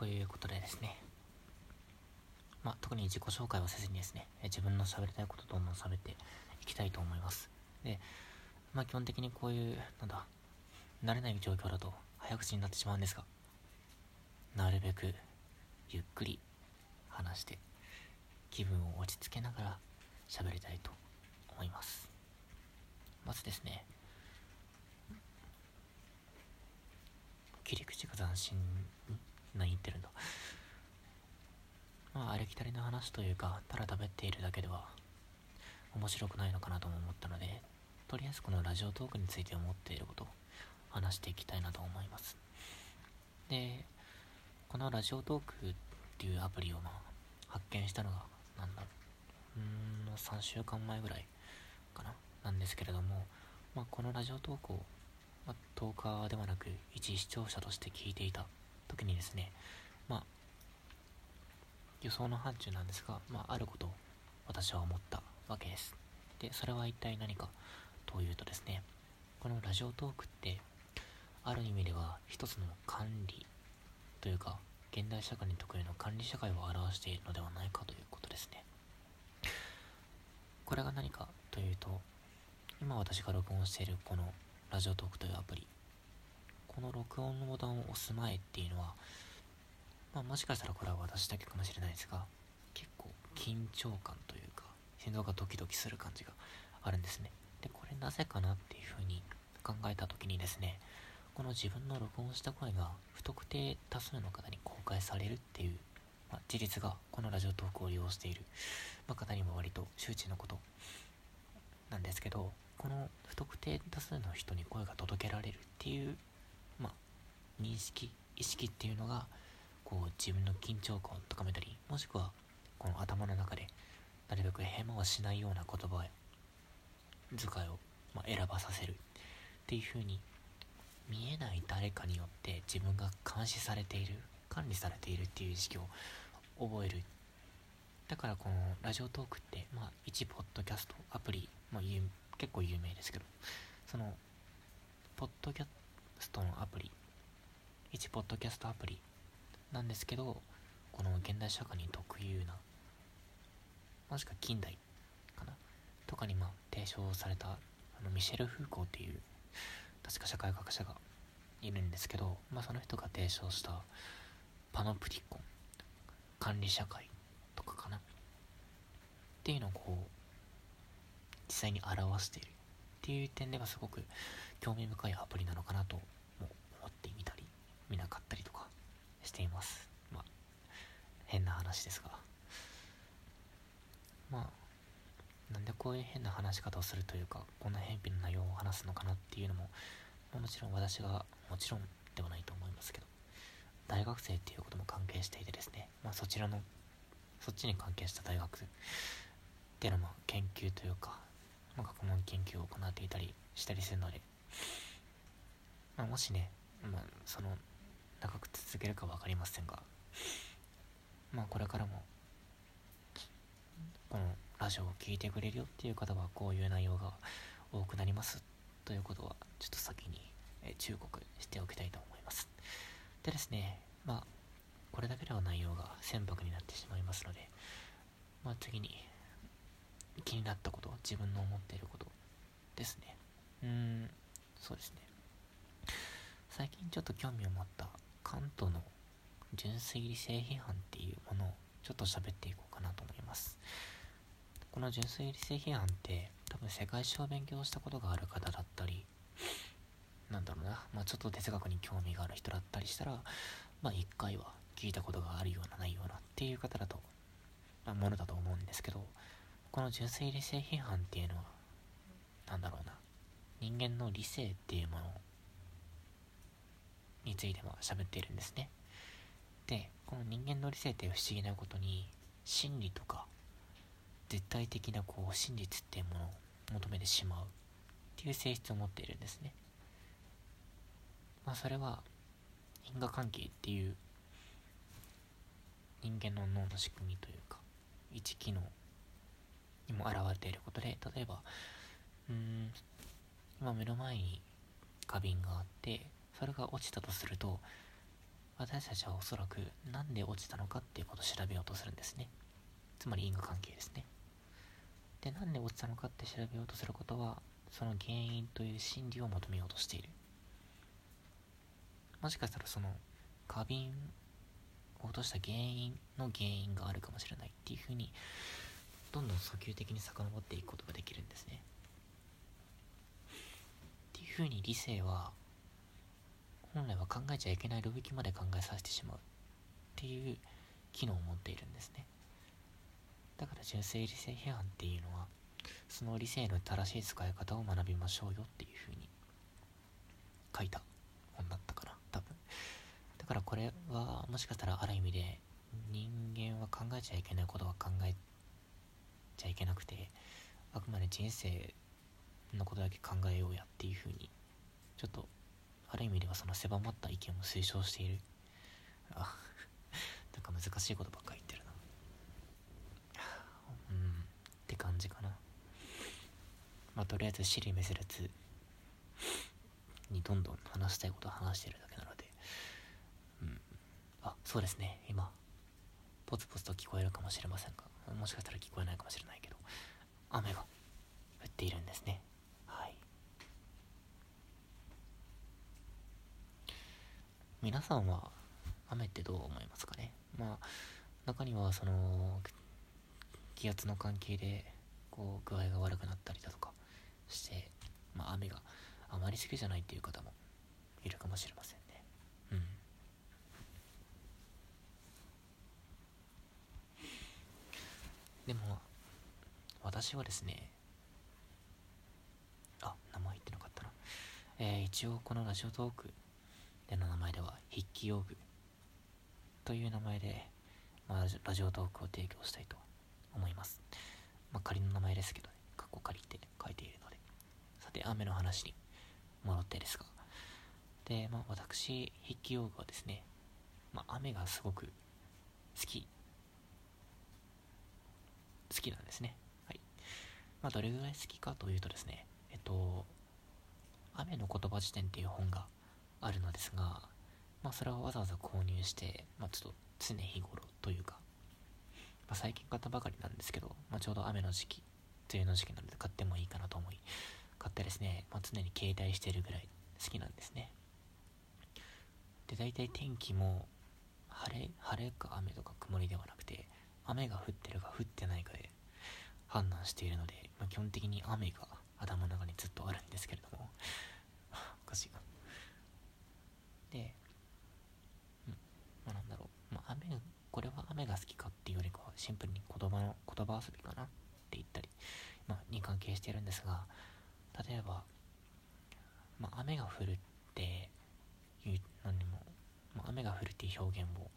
ということでですね、まあ、特に自己紹介をせずにですね、自分の喋りたいことどんどん喋っていきたいと思います。で、まあ、基本的にこういう、なんだ、慣れない状況だと早口になってしまうんですが、なるべくゆっくり話して気分を落ち着けながら喋りたいと思いますまずですね切り口が斬新何言ってるんだまあありきたりな話というかただ食べているだけでは面白くないのかなとも思ったのでとりあえずこのラジオトークについて思っていることを話していきたいなと思います。でこのラジオトークっていうアプリをまあ発見したのがなんだろううん3週間前ぐらいかな？なんですけれども、まあ、このラジオトークを、まあ、トーカーではなく一視聴者として聞いていた。時にですねまあ予想の範疇なんですが、まあ、あることを私は思ったわけです。でそれは一体何かというとですねこのラジオトークってある意味では一つの管理というか現代社会に特有の管理社会を表しているのではないかということですね。これが何かというと今私が録音しているこのラジオトークというアプリこの録音のボタンを押す前っていうのはまあ、もしかしたらこれは私だけかもしれないですが結構緊張感というか心臓がドキドキする感じがあるんですね。でこれなぜかなっていうふうに考えた時にですねこの自分の録音した声が不特定多数の方に公開されるっていう、まあ、事実がこのラジオトークを利用している、まあ、方にも割と周知のことなんですけどこの不特定多数の人に声が届けられるっていう、認識意識っていうのがこう自分の緊張感を高めたりもしくはこの頭の中でなるべくヘマをしないような言葉遣いを、ま、選ばさせる。っていう風に見えない誰かによって自分が監視されている管理されているっていう意識を覚える。だからこのラジオトークって、まあ、一ポッドキャストアプリ、まあ、結構有名ですけどそのポッドキャストのアプリ一ポッドキャストアプリなんですけどこの現代社会に特有なもしくは近代かなとかにまあ提唱されたあのミシェル・フーコーっていう確か社会学者がいるんですけど、まあ、その人が提唱したパノプティコン管理社会とかかなっていうのをこう実際に表しているっていう点ではすごく興味深いアプリなのかなとも思ってみたり見なかったりとかしています。まあ変な話ですが。まあなんでこういう変な話し方をするというかこんな偏僻な内容を話すのかなっていうのももちろん私がもちろんではないと思いますけど。大学生っていうことも関係していてですね、まあ、そちらのそっちに関係した大学っていうのも研究というか、まあ、学問研究を行っていたりしたりするので、まあ、もしね、まあ、その長く続けるか分かりませんがまあこれからもこのラジオを聴いてくれるよっていう方はこういう内容が多くなりますということはちょっと先に忠告しておきたいと思います。でですねまあこれだけでは内容が船舶になってしまいますのでまあ次に気になったこと自分の思っていることですね。うーんそうですね。最近ちょっと興味を持った関東の純粋理性批判っていうものをちょっと喋っていこうかなと思います。この純粋理性批判って多分世界史を勉強したことがある方だったりなんだろうな、まあ、ちょっと哲学に興味がある人だったりしたらまあ一回は聞いたことがあるようなないようなっていう方だと、まあ、ものだと思うんですけどこの純粋理性批判っていうのは何だろうな人間の理性っていうものについても喋っているんですね。でこの人間の理性って不思議なことに真理とか絶対的なこう真実っていうものを求めてしまうっていう性質を持っているんですね。まあそれは因果関係っていう人間の脳の仕組みというか一機能にも現れていることで例えばうん今目の前に花瓶があってそれが落ちたとすると私たちはおそらく何で落ちたのかっていうことを調べようとするんですね。つまり因果関係ですね。で何で落ちたのかって調べようとすることはその原因という心理を求めようとしている。もしかしたらその花瓶を落とした原因の原因があるかもしれないっていうふうにどんどん訴求的に遡っていくことができるんですね。っていうふうに理性は本来は考えちゃいけない領域まで考えさせてしまうっていう機能を持っているんですね。だから純正理性批判っていうのはその理性の正しい使い方を学びましょうよっていうふうに書いた本だったかな多分。だからこれはもしかしたらある意味で人間は考えちゃいけないことは考えちゃいけなくてあくまで人生のことだけ考えようやっていうふうにちょっとある意味ではその狭まった意見を推奨している。あ なんか難しいことばっかり言ってるな。うん。って感じかな。まあとりあえず尻滅裂にどんどん話したいことを話してるだけなので。うん。あそうですね。今ポツポツと聞こえるかもしれませんがもしかしたら聞こえないかもしれないけど雨が降っているんですねはい皆さんは雨ってどう思いますかね？まあ中にはその気圧の関係でこう具合が悪くなったりだとかして、まあ、雨があまり好きじゃないっていう方もいるかもしれませんね。うん。でも私はですねあ名前言ってなかったな。えー、一応このラジオトークでの名前では筆記用具という名前で、まあ、ラジオトークを提供したいと思います。まあ、仮の名前ですけどね、カッコ借りて書いているので。さて、雨の話に戻ってですが。で、まあ、私、筆記用具はですね、まあ、雨がすごく好き。好きなんですね。はい。まあ、どれぐらい好きかというとですね、えっと、雨の言葉辞典っていう本があるのですが、まあ、それをわざわざ購入して、まあ、ちょっと常日頃というか、まあ、最近買ったばかりなんですけど、まあ、ちょうど雨の時期梅雨の時期なので買ってもいいかなと思い買ってですね、まあ、常に携帯してるぐらい好きなんですね。で大体天気も晴れ晴れか雨とか曇りではなくて雨が降ってるか降ってないかで判断しているので、まあ、基本的に雨が頭の中にずっとあるんですけれども おかしいな。で、うん、まあなんだろう、まあ雨、これは雨が好きかっていうよりかはシンプルに言葉の、言葉遊びかなって言ったり、まあ、に関係してるんですが、例えば、まあ雨が降るっていう、何にも、まあ、雨が降るっていう表現も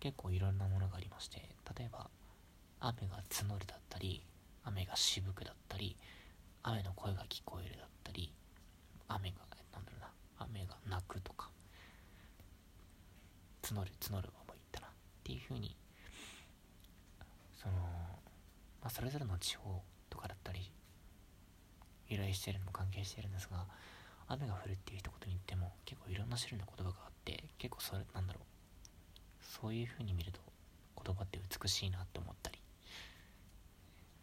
結構いろんなものがありまして、例えば、雨が募るだったり、雨がしぶくだったり、雨の声が聞こえるだったり、雨が何だろうな。雨が泣くとか。募る募るはもう言ったなっていうふうにその、まあ、それぞれの地方とかだったり由来してるのも関係してるんですが雨が降るっていう一言に言っても結構いろんな種類の言葉があって結構それなんだろうそういうふうに見ると言葉って美しいなって思ったり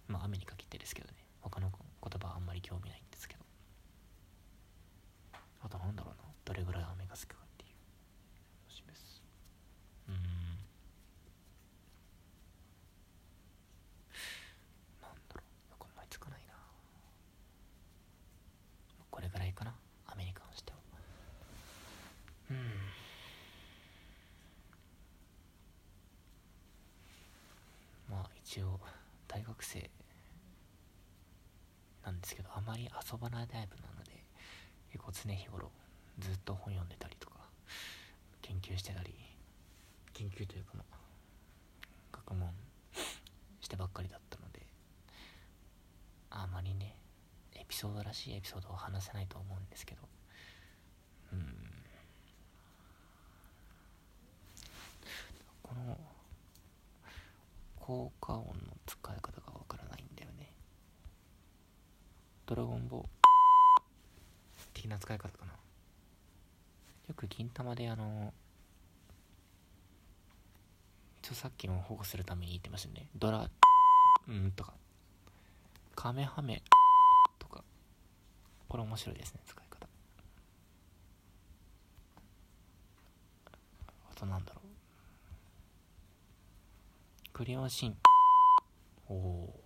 まあ雨に限ってですけどね他の言葉はあんまり興味ないんですけど。なんだろうな。どれぐらい雨が好きかっていう。のを示すうん。なんだろう。よく思いつかないな。これぐらいかな。雨に関しては。うん。まあ一応大学生なんですけどあまり遊ばないタイプなので結構常日頃ずっと本読んでたりとか研究してたり研究というかまあ学問してばっかりだったのであまりねエピソードらしいエピソードを話せないと思うんですけどうん。この効果音の使い方がわからないんだよね。ドラゴンボール。的な使い方かな。よく銀玉であの著作権を保護するために言ってましたね。ドラうんとか。カメハメとか。これ面白いですね使い方。あとなんだろう。クレヨンシーンおお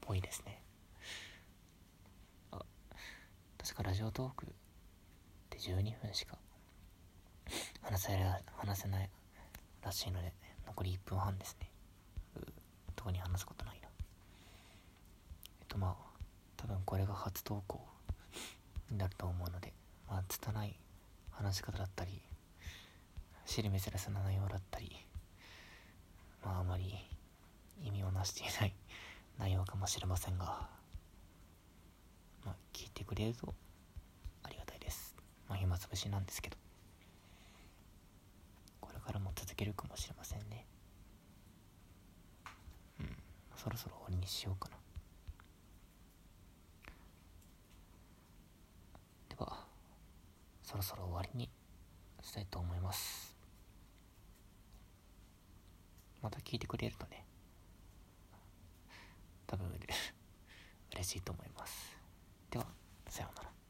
ぽいですねあ確かラジオトークって12分しか話せ話せないらしいので残り1分半ですね。特に話すことないな。えっとまあ多分これが初投稿になると思うのでまあ拙い話し方だったり知る珍しな内容だったりまああまり意味をなしていない内容かもしれませんがまあ聞いてくれるとまあ暇つぶしなんですけど。これからも続けるかもしれませんね。うんそろそろ終わりにしようかな。ではそろそろ終わりにしたいと思います。また聞いてくれるとね多分 嬉しいと思います。ではさようなら。